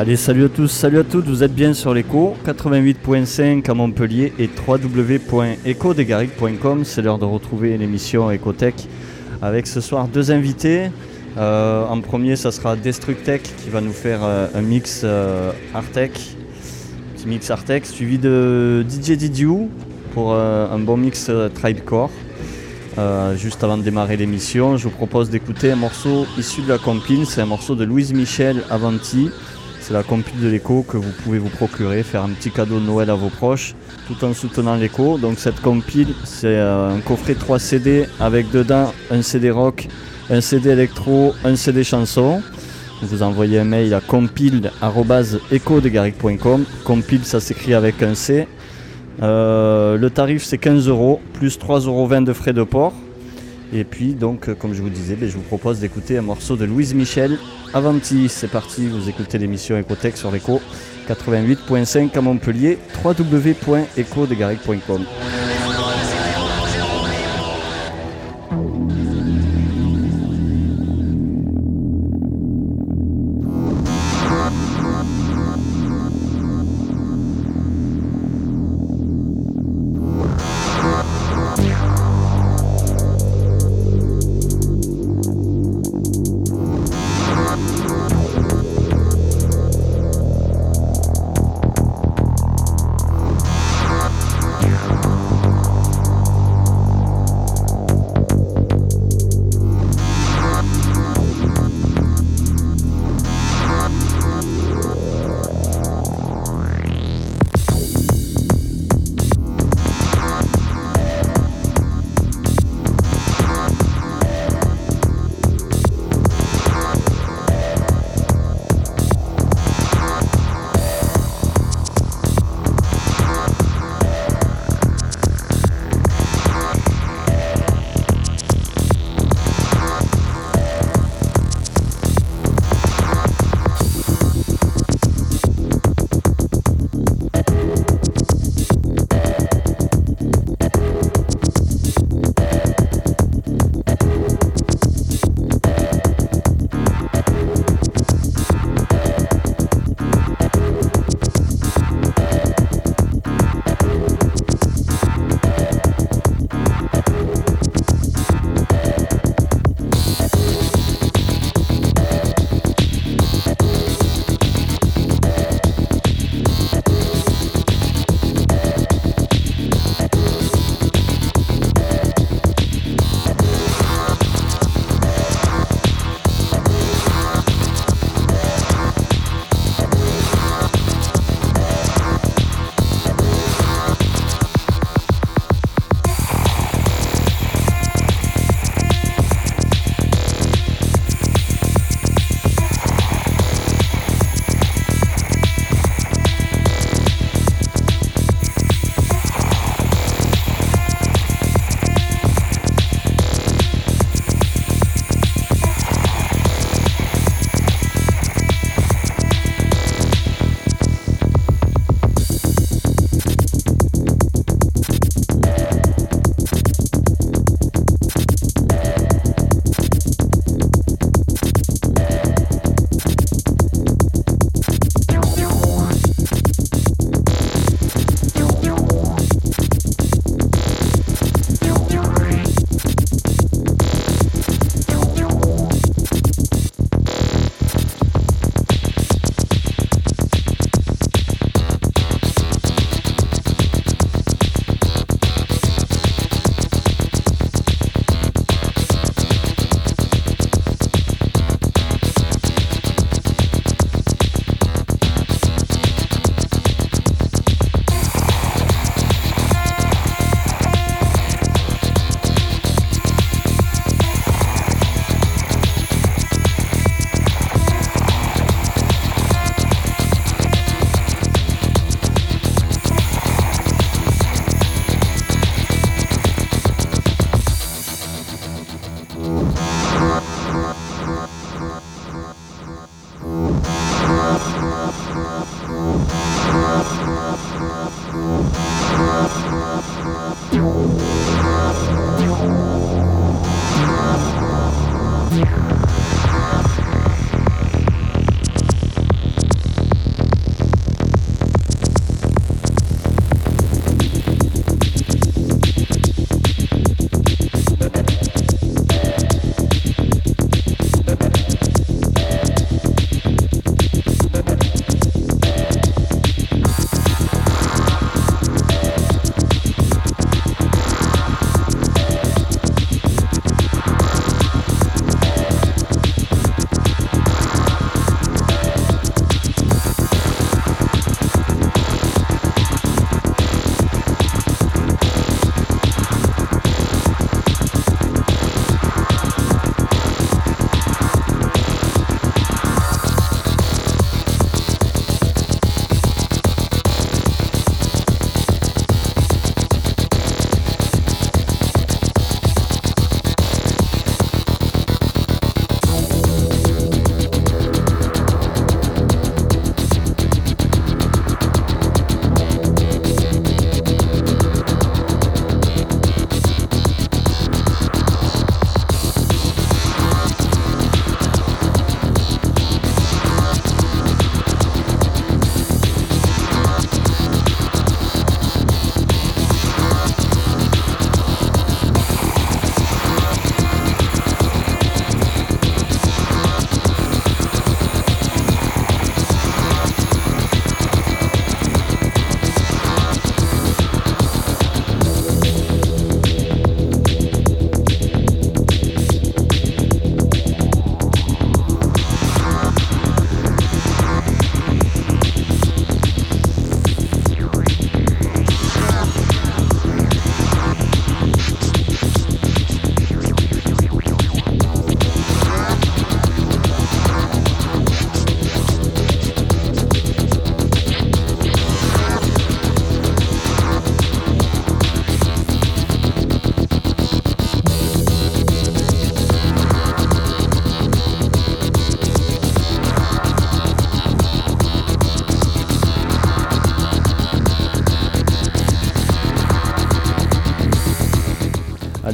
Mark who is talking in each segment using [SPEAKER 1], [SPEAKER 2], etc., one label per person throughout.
[SPEAKER 1] Allez, salut à tous, salut à toutes, vous êtes bien sur l'écho, 88.5 à Montpellier et www.ecodegaric.com. C'est l'heure de retrouver l'émission Ecotech avec ce soir deux invités. Euh, en premier, ça sera Destructech qui va nous faire euh, un mix euh, Artec, petit mix Artec, suivi de DJ Didiou pour un bon mix Tribecore. juste avant de démarrer l'émission, je vous propose d'écouter un morceau issu de la compile, c'est un morceau de Louise Michel Avanti. C'est la compile de l'écho que vous pouvez vous procurer, faire un petit cadeau de Noël à vos proches, tout en soutenant l'écho. Donc cette compile, c'est un coffret 3 CD avec dedans un CD rock, un CD électro, un CD chanson. Vous envoyez un mail à compile.ecodegaric.com. Compile, ça s'écrit avec un C. Euh, le tarif, c'est 15 euros, plus 3,20 euros de frais de port. Et puis, donc, comme je vous disais, ben, je vous propose d'écouter un morceau de Louise Michel. Avanti, c'est parti, vous écoutez l'émission Ecotech sur l'écho 88.5 à Montpellier, www.ecodegaric.com.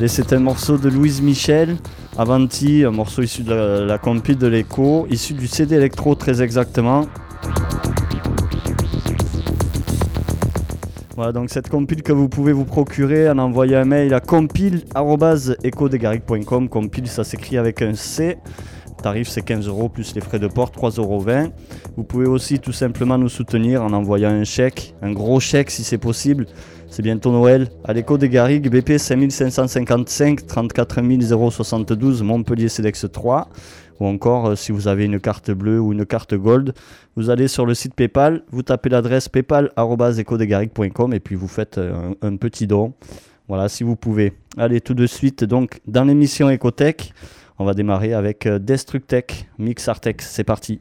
[SPEAKER 1] C'est un morceau de Louise Michel, Avanti, un morceau issu de la, compile de l'écho, issu du CD électro très exactement. Voilà, donc cette compile que vous pouvez vous procurer en envoyant un mail à compile.ecodegaric.com. Compile, ça s'écrit avec un C. Tarif, c'est 15 euros plus les frais de port, 3,20 euros. Vous pouvez aussi tout simplement nous soutenir en envoyant un chèque, un gros chèque si c'est possible. C'est bientôt Noël. À l'écho des Garrigues, BP 5555 34 072 Montpellier CEDEX 3 ou encore euh, si vous avez une carte bleue ou une carte gold, vous allez sur le site PayPal, vous tapez l'adresse paypal.ecodegaric.com et puis vous faites euh, un, petit don. Voilà, si vous pouvez. Allez, tout de suite, donc, dans l'émission Ecotech, on va démarrer avec euh, Destructech, Mix Artex. C'est parti.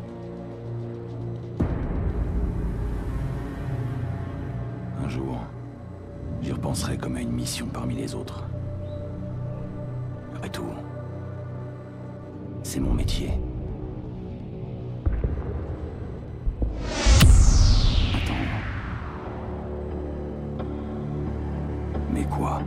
[SPEAKER 2] Un jour, j'y repenserai comme à une mission parmi les autres. Après tout, c'est mon métier. Mais quoi?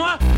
[SPEAKER 3] Que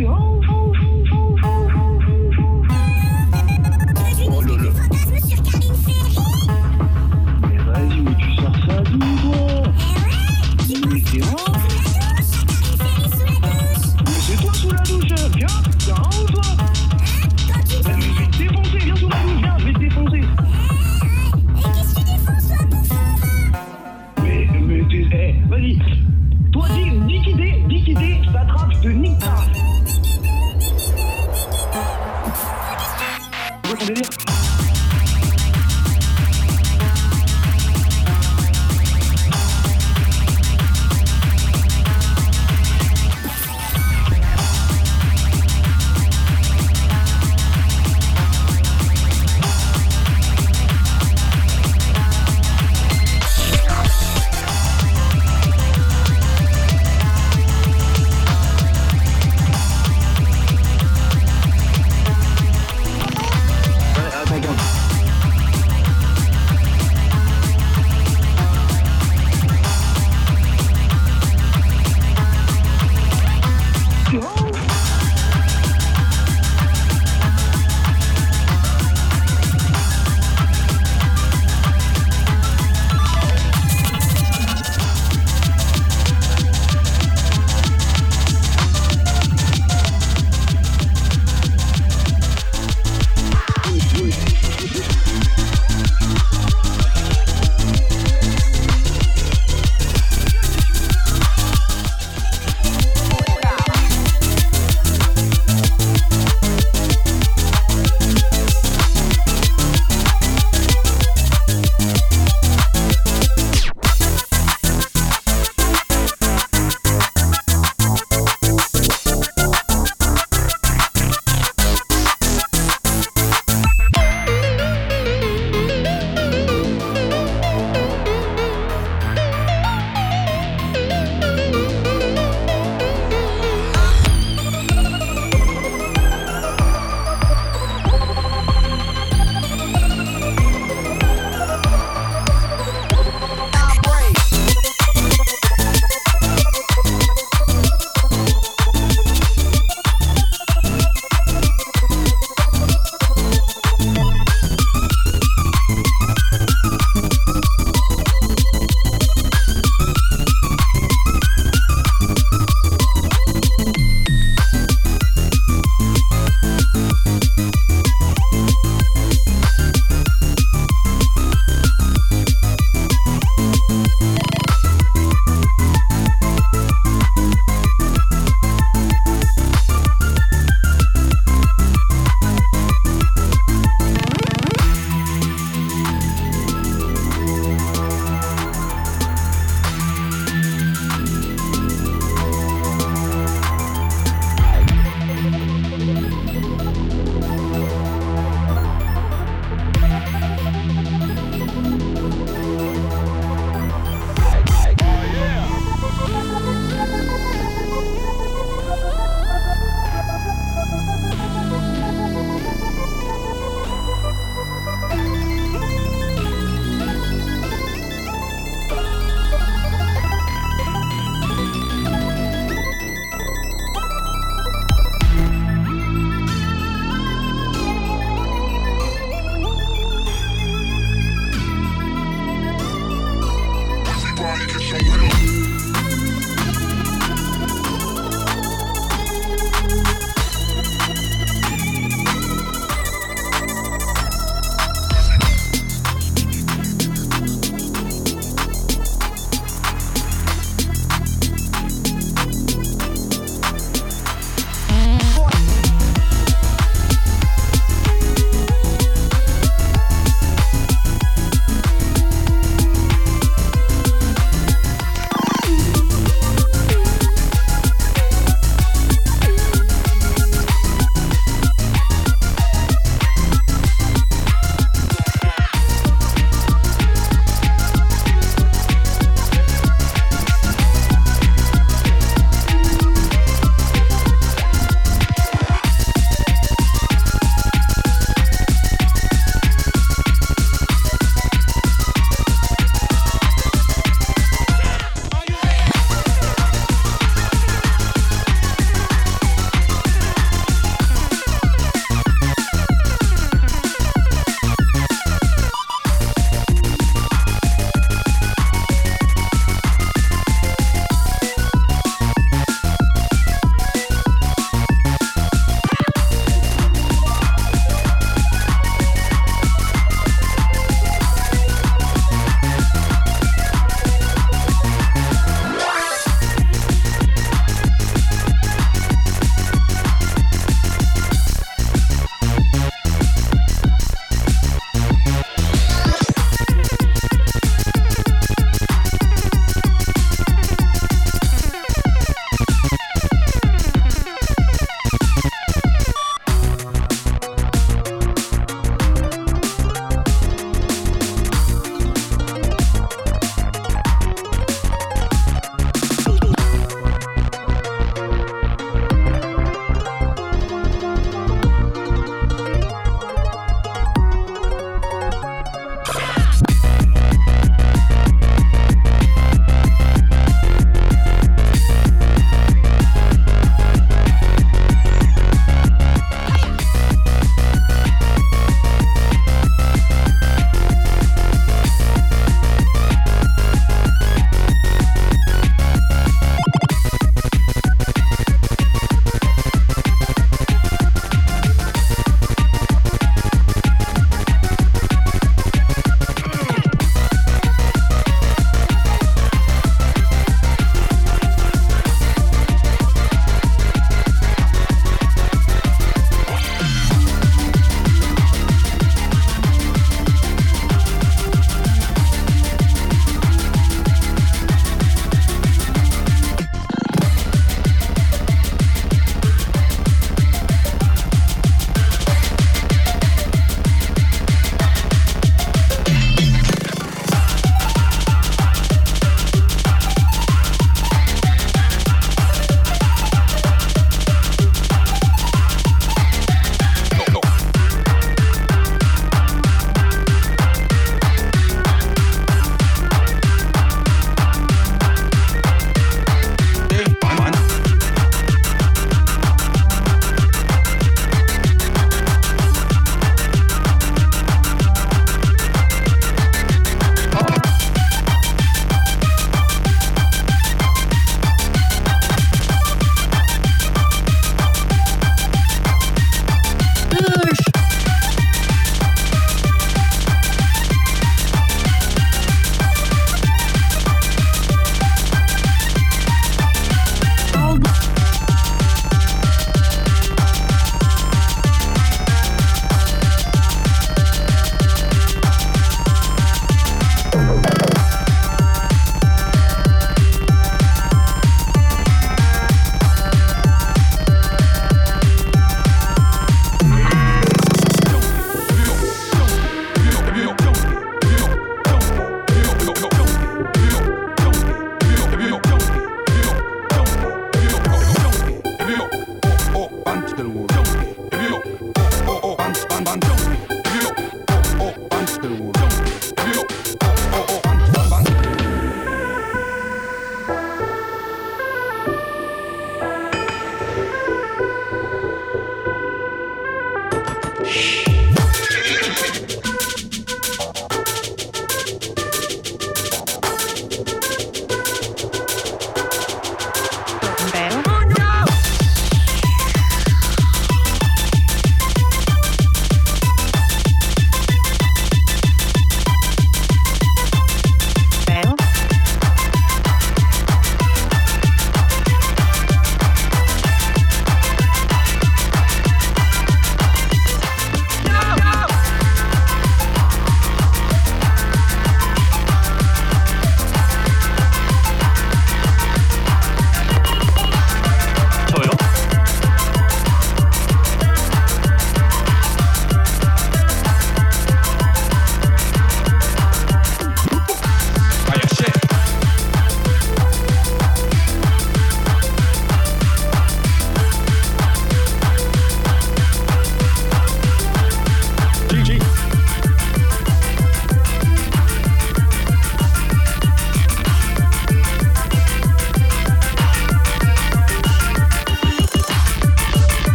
[SPEAKER 4] Oh.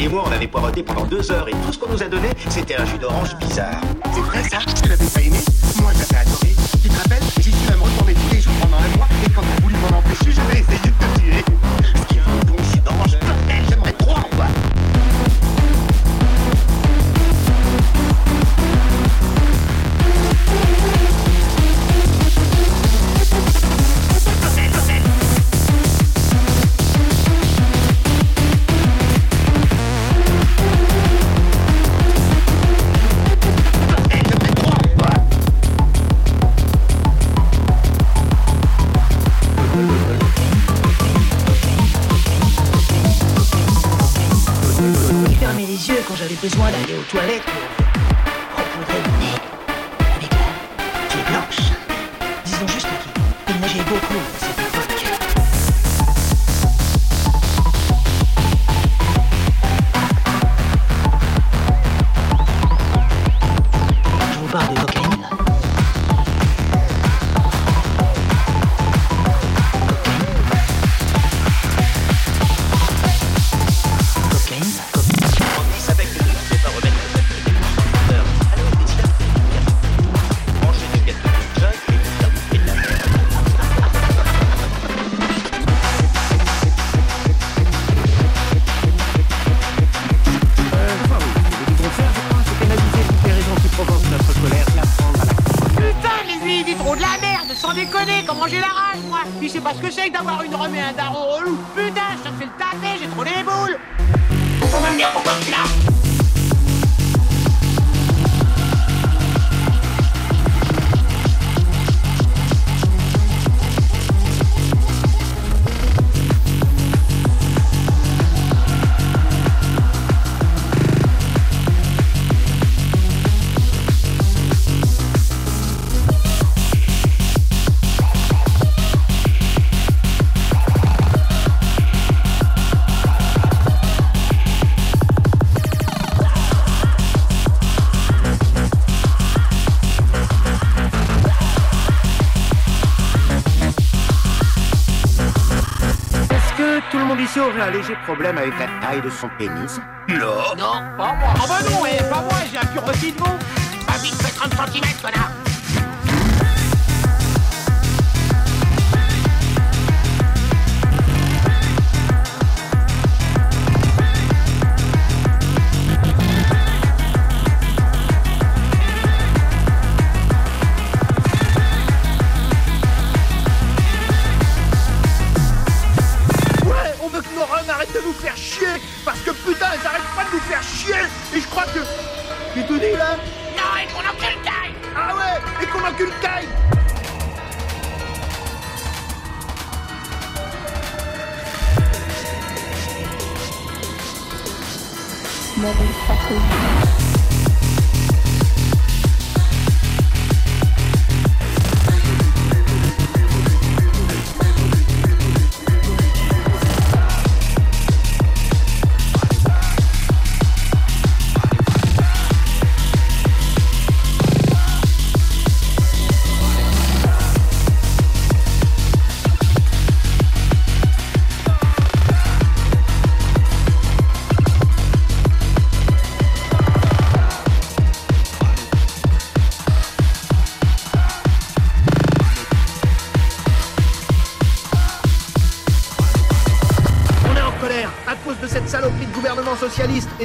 [SPEAKER 5] et moi, on avait poireauté pendant deux heures et tout ce qu'on nous a donné, c'était un jus d'orange bizarre.
[SPEAKER 6] C'est vrai ça mon lycéen a un léger problème avec la taille de son pénis
[SPEAKER 5] Non.
[SPEAKER 7] Non, pas moi. Oh bah non, eh, pas moi, j'ai un pur de veau.
[SPEAKER 5] Ma bite fait 30 cm, connard.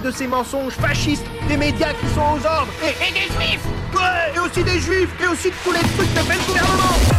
[SPEAKER 6] De
[SPEAKER 8] ces mensonges fascistes des médias qui sont aux ordres. Et, des juifs Ouais, et aussi des juifs, et aussi de tous les trucs que fait gouvernement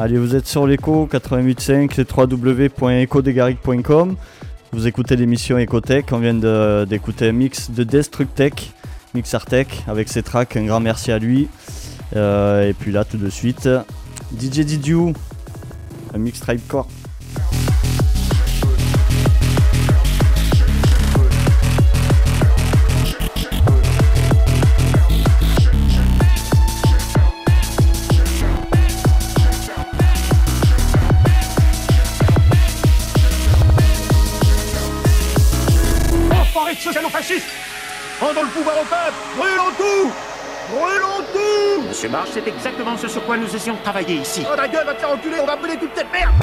[SPEAKER 1] Allez, vous êtes sur l'écho 88.5, c'est www.ecodegaric.com. Vous écoutez l'émission Ecotech. On vient d'écouter un mix de Destructech, Mix Artec, avec ses tracks. Un grand merci à lui. Euh, et puis là, tout de suite, DJ Didiou, un mix Tribecore.
[SPEAKER 8] Enfoirés de socialo-fascistes Rendons le pouvoir au peuple. Brûlons tout. Brûlons tout.
[SPEAKER 5] Monsieur Marsh, c'est exactement ce sur quoi nous essayons de travailler ici.
[SPEAKER 8] Oh ta gueule, va te faire enculer, on va brûler toute cette merde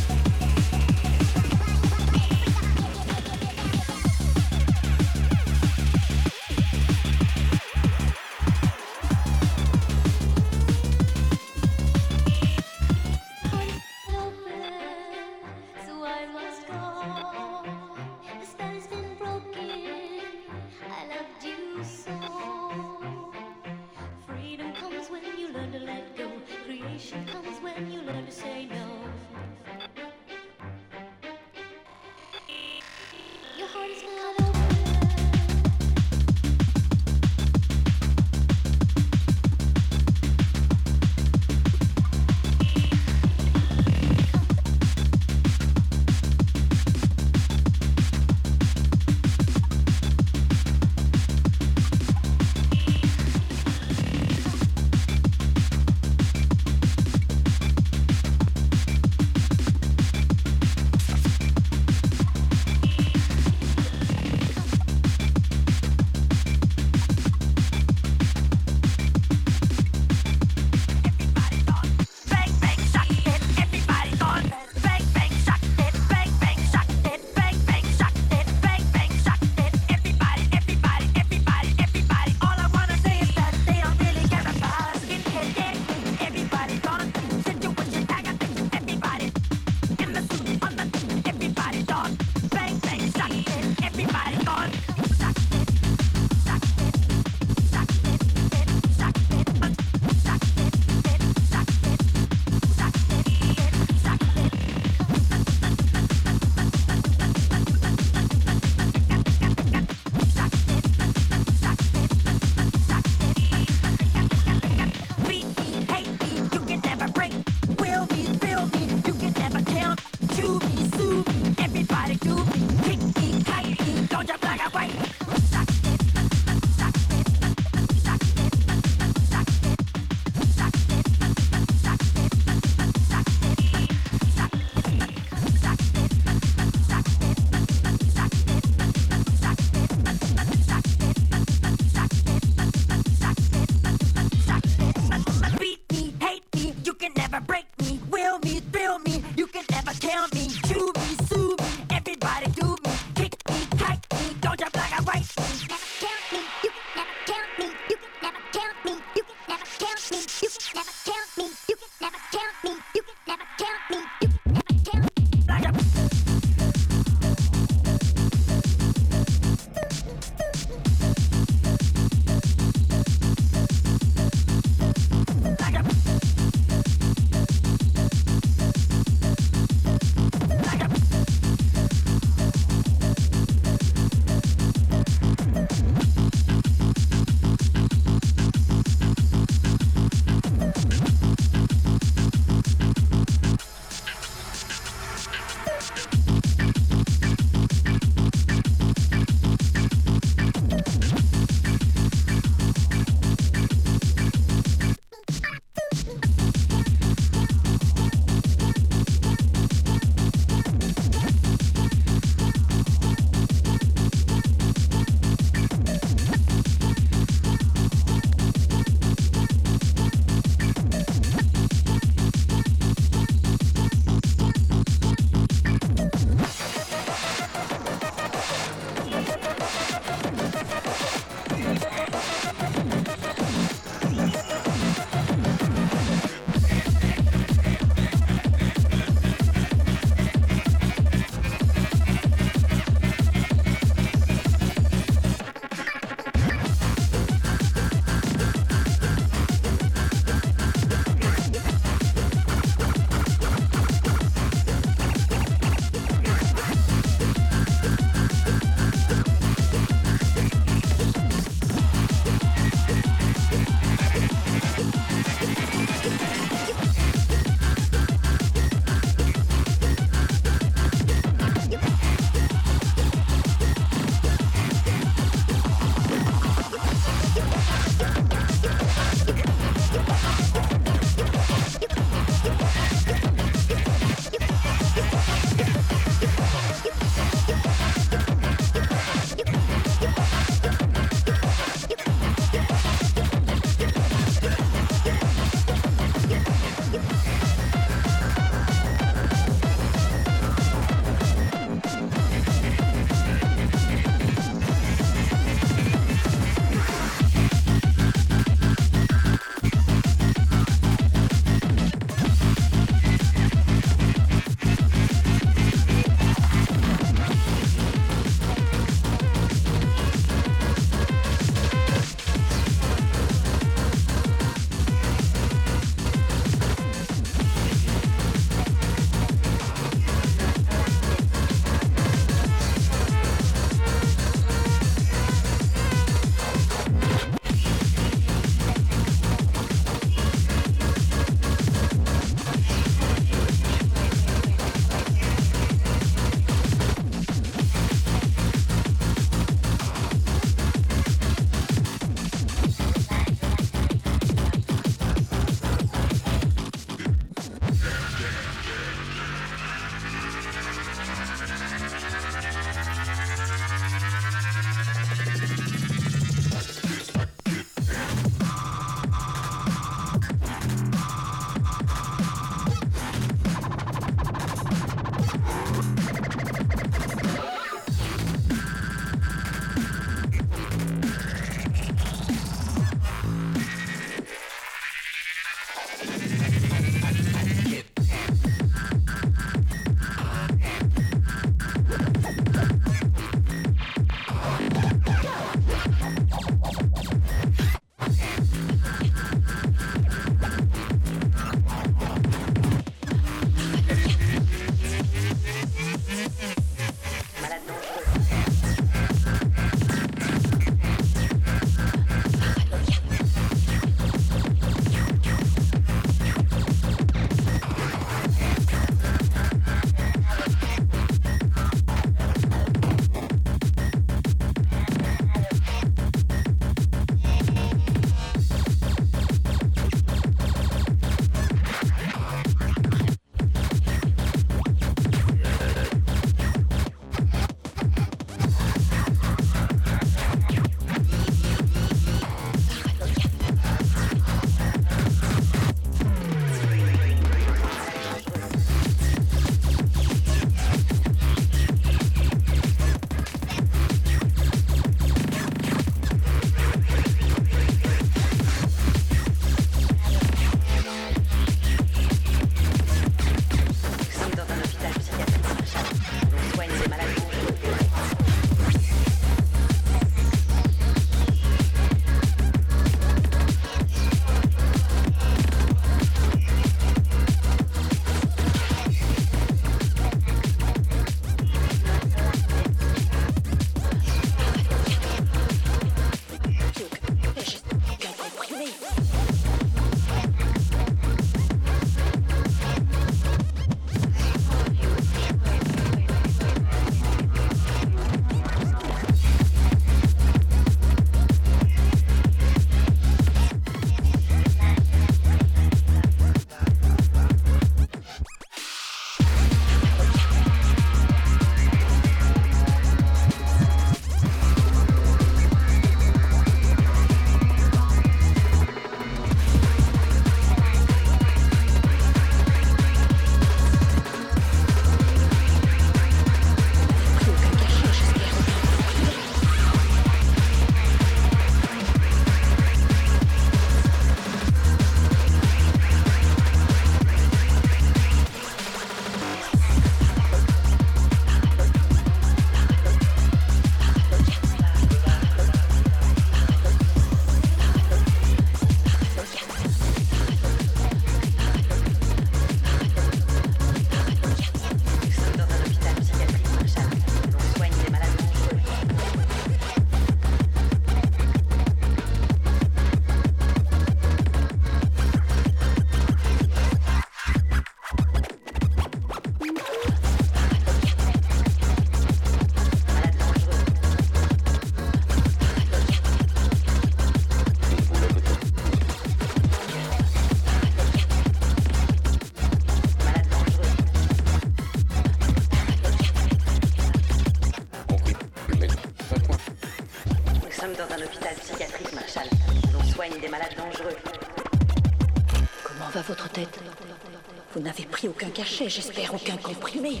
[SPEAKER 9] aucun cachet, j'espère aucun comprimé.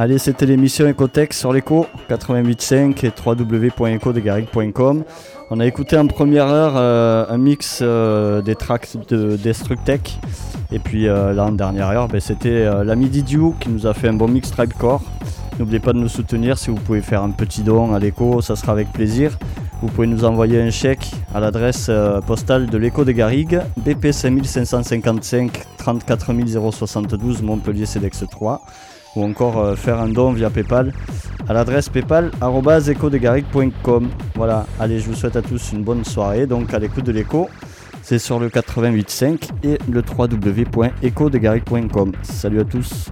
[SPEAKER 1] Allez, c'était l'émission Ecotech sur l'écho 88.5 et www.ecodegaric.com. On a écouté en première heure euh, un mix euh, des tracks de Destructech. Et puis euh, là, en dernière heure, ben, c'était l'ami Didiou qui nous a fait un bon mix Tribecore. N'oubliez pas de nous soutenir si vous pouvez faire un petit don à l'écho, ça sera avec plaisir. Vous pouvez nous envoyer un chèque à l'adresse postale de l'écho des Garrigues, BP 5555 34 072 Montpellier CEDEX 3 ou encore euh, faire un don via PayPal à l'adresse paypal@ecodesgarrigues.com. Voilà, allez, je vous souhaite à tous une bonne soirée. Donc à l'écoute de l'écho, c'est sur le 88.5 et le www.ecodesgarrigues.com. Salut à tous.